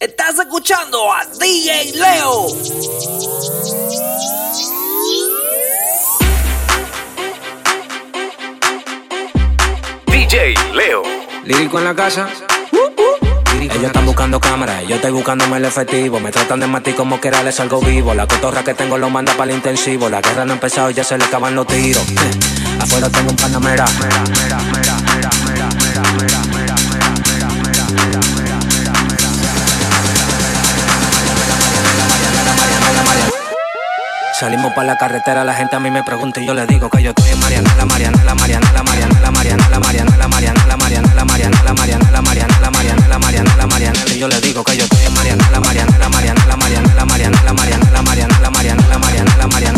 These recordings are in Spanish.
Estás escuchando a DJ Leo. DJ Leo. Lírico en la casa. Ellos están buscando cámaras, yo estoy buscándome el efectivo. Me tratan de matar como que les salgo vivo. La cotorra que tengo lo manda para el intensivo. La guerra no ha empezado, ya se le acaban los tiros. Afuera tengo un panamera. Salimos para la carretera, la gente a mí me pregunta y yo le digo que yo estoy en Mariana, la Mariana, la Mariana, la Mariana, la Mariana, la Mariana, la Mariana, la Mariana, la Mariana, la Mariana, la Mariana, la Mariana, la Mariana, la Mariana, yo le digo que yo estoy en Mariana, la Mariana, la Mariana, la Mariana, la Mariana, la Mariana, la Mariana, la Mariana, la Mariana, la Mariana,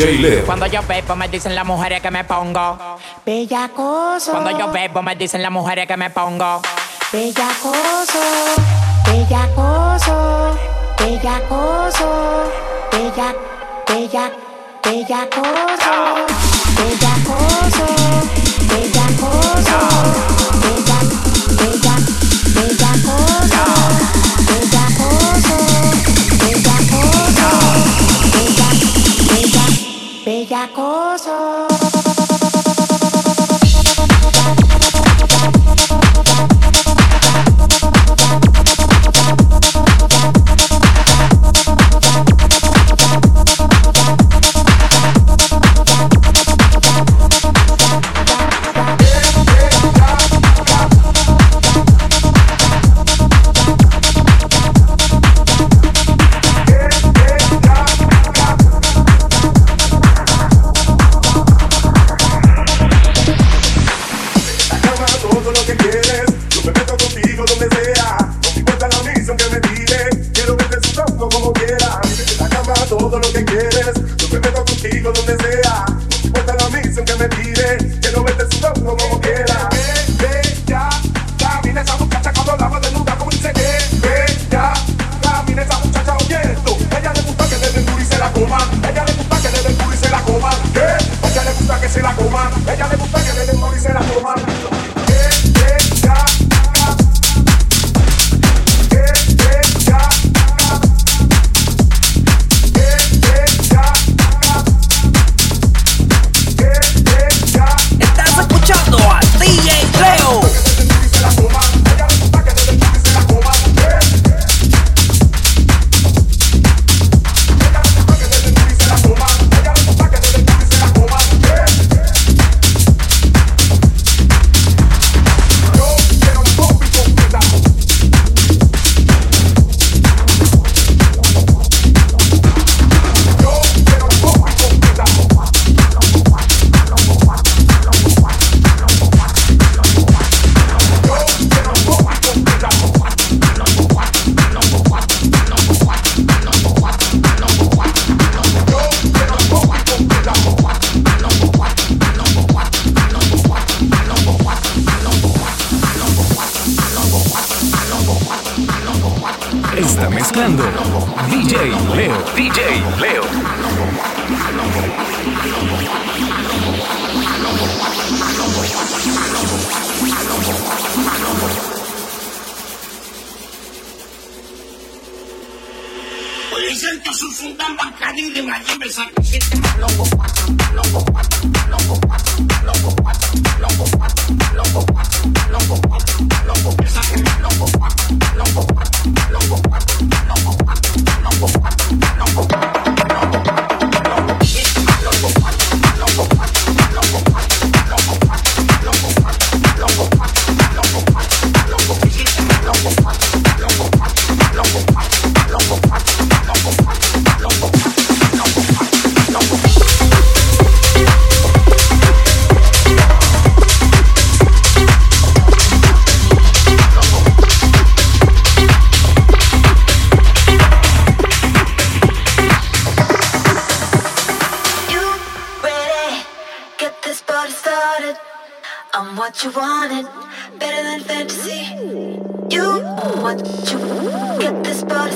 DJ Leo. Cuando yo bebo me dicen las mujeres que me pongo. Bellacoso, Cuando yo bebo me dicen las mujeres que me pongo. bellacoso, bellacoso, bellacoso, bella, bella, bellacoso, bellacoso, bellacoso, se la coman. Ella le gusta que le den y se la coman. DJ. dicen que sos un tan de Valleves a siete cuatro, maloco, cuatro, cuatro, cuatro, cuatro, cuatro, cuatro, maloco, cuatro, cuatro, cuatro, cuatro, cuatro, cuatro.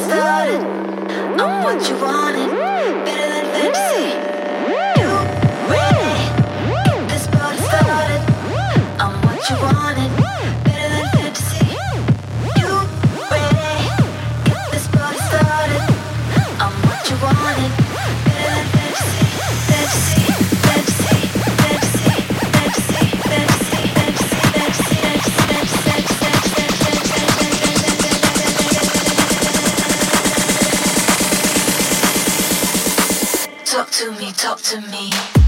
started. I'm what you wanted. Talk to me, talk to me.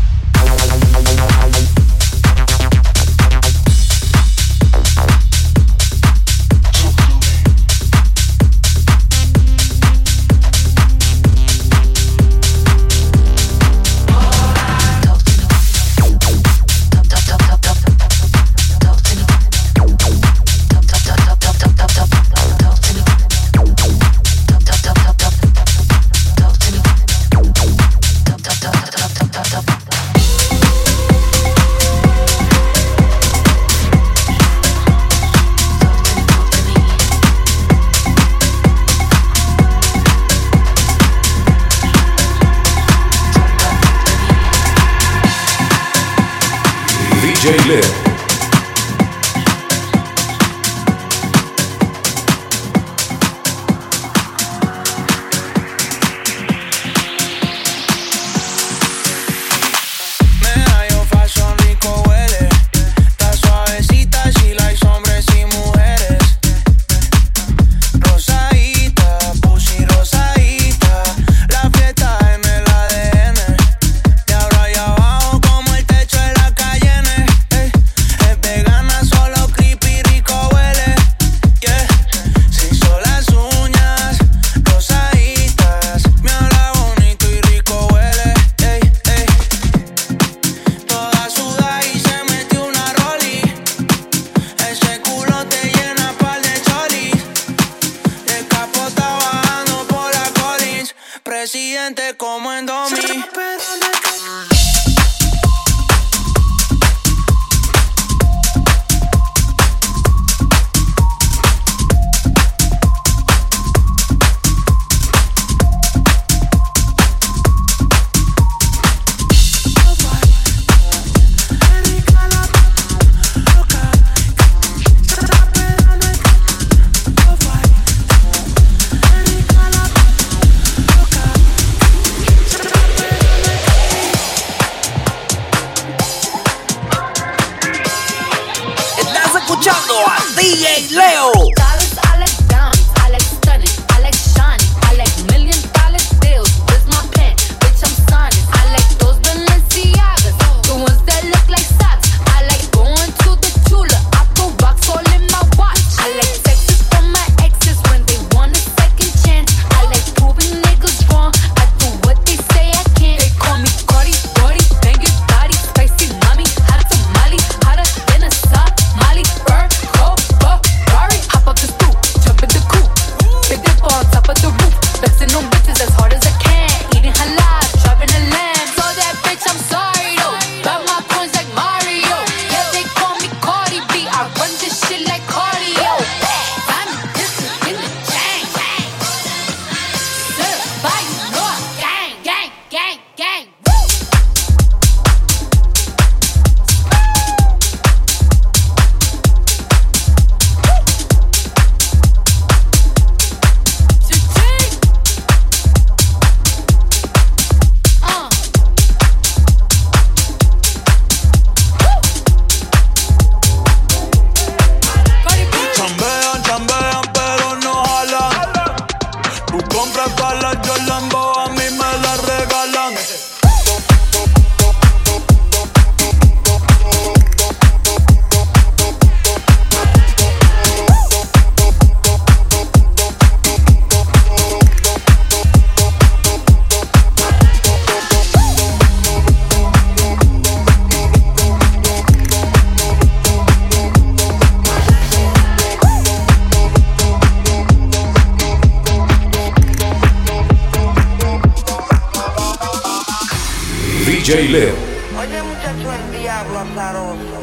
DJ Leo. Oye muchacho el diablo azaroso,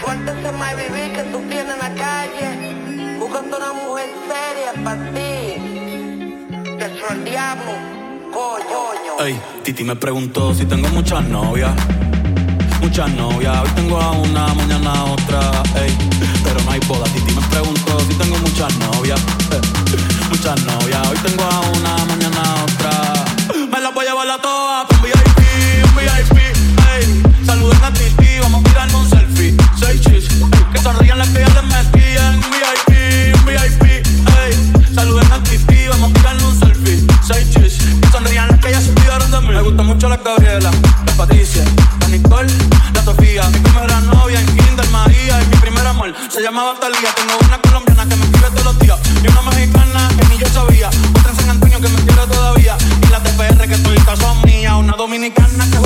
suéltese más vivir que tú tienes en la calle, búscate una mujer seria para ti, que el diablo, coño. Ey, Titi me preguntó si tengo muchas novias, muchas novias, hoy tengo a una, mañana a otra, ey, pero no hay boda, Titi me preguntó si tengo muchas novias, muchas novias, hoy tengo a una, mañana a otra, me las voy a llevar a todas, sonrían las que ya les metí en un VIP, un VIP, ey. Saluden a Titi, vamos a tirarnos un selfie. Seis chis, que sonrían las que ya se olvidaron de mí. Me gusta mucho la Gabriela, la Patricia, la Nicole, la Sofía. Mi primera novia en Kinder María y mi primer amor se llamaba Talía. Tengo una colombiana que me escribe todos los días y una mexicana que ni yo sabía. Otra en San Antonio que me quiere todavía y la TPR que estoy son mía. Una dominicana que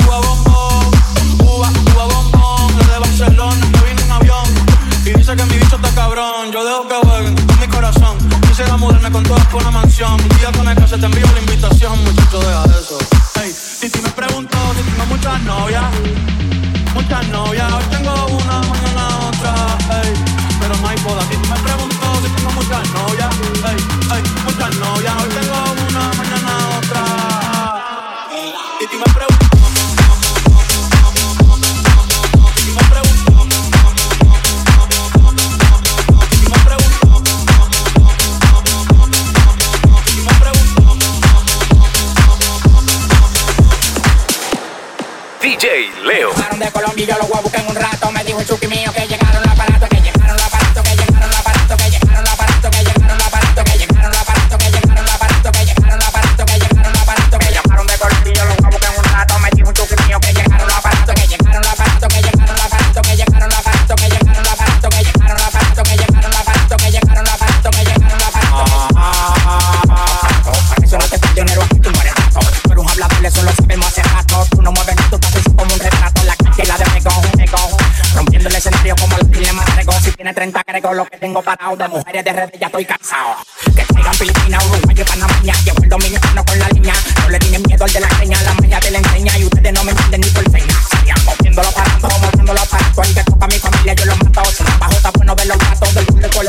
mansión. Un día con el que se te envío la invitación, muchacho, deja eso. Hey, Titi me preguntó si tengo muchas novias. Muchas novias, hoy tengo una, mañana otra, ey. Pero no hay boda. Titi me preguntó si tengo muchas novias. Ey, ey, muchas novias, hoy Leo. Llegaron de Colombia yo los voy a buscar en un rato. Me dijo el chuki mío que tiene 30 creo lo que tengo parado de mujeres de redes ya estoy cansado. Que sigan Filipinas, Uruguay y Panamá. Llevo el dominicano con la línea. No le tienen miedo al de la creña. La maña te la enseña y ustedes no me entienden ni por seña. Sigan moviéndolo parando, moviéndolo aparato. El que toca a mi familia yo lo mato. Si no bajo está bueno ver los gatos. Del culo con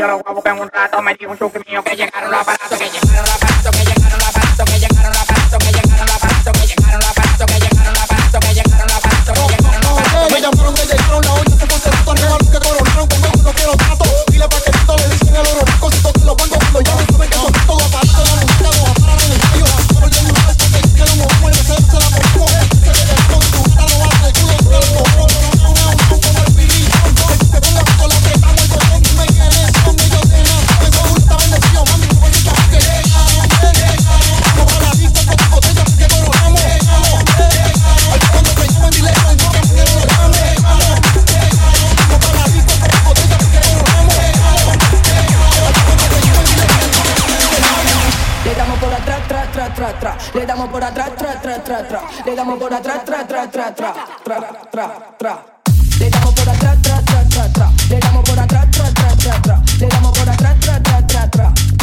yo los voy a buscar en un rato. Me dijo un chuki mío que llegaron los aparatos, que llegaron tra, tra. Le damos por atrás, tra, tra, tra, tra. Le damos por atrás, tra, tra, tra, tra, tra, tra, tra. Le damos por atrás, tra, tra, tra, tra. Le damos por atrás, tra, tra, tra, tra. Le damos por atrás, tra, tra, tra, tra,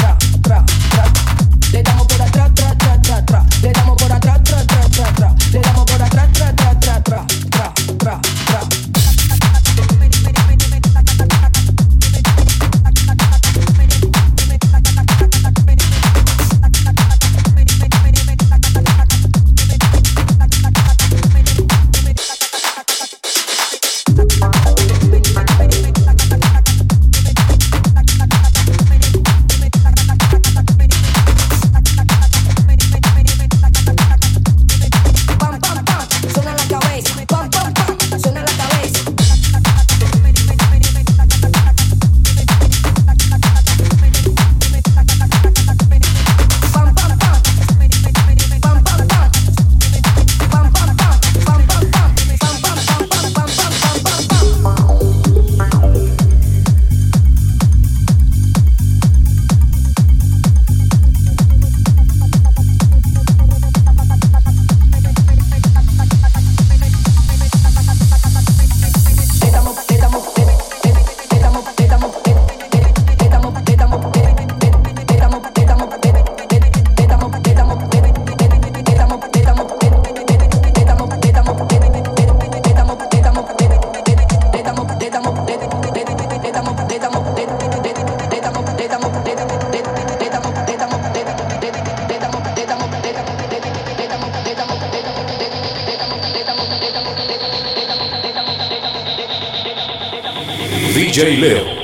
DJ Leo.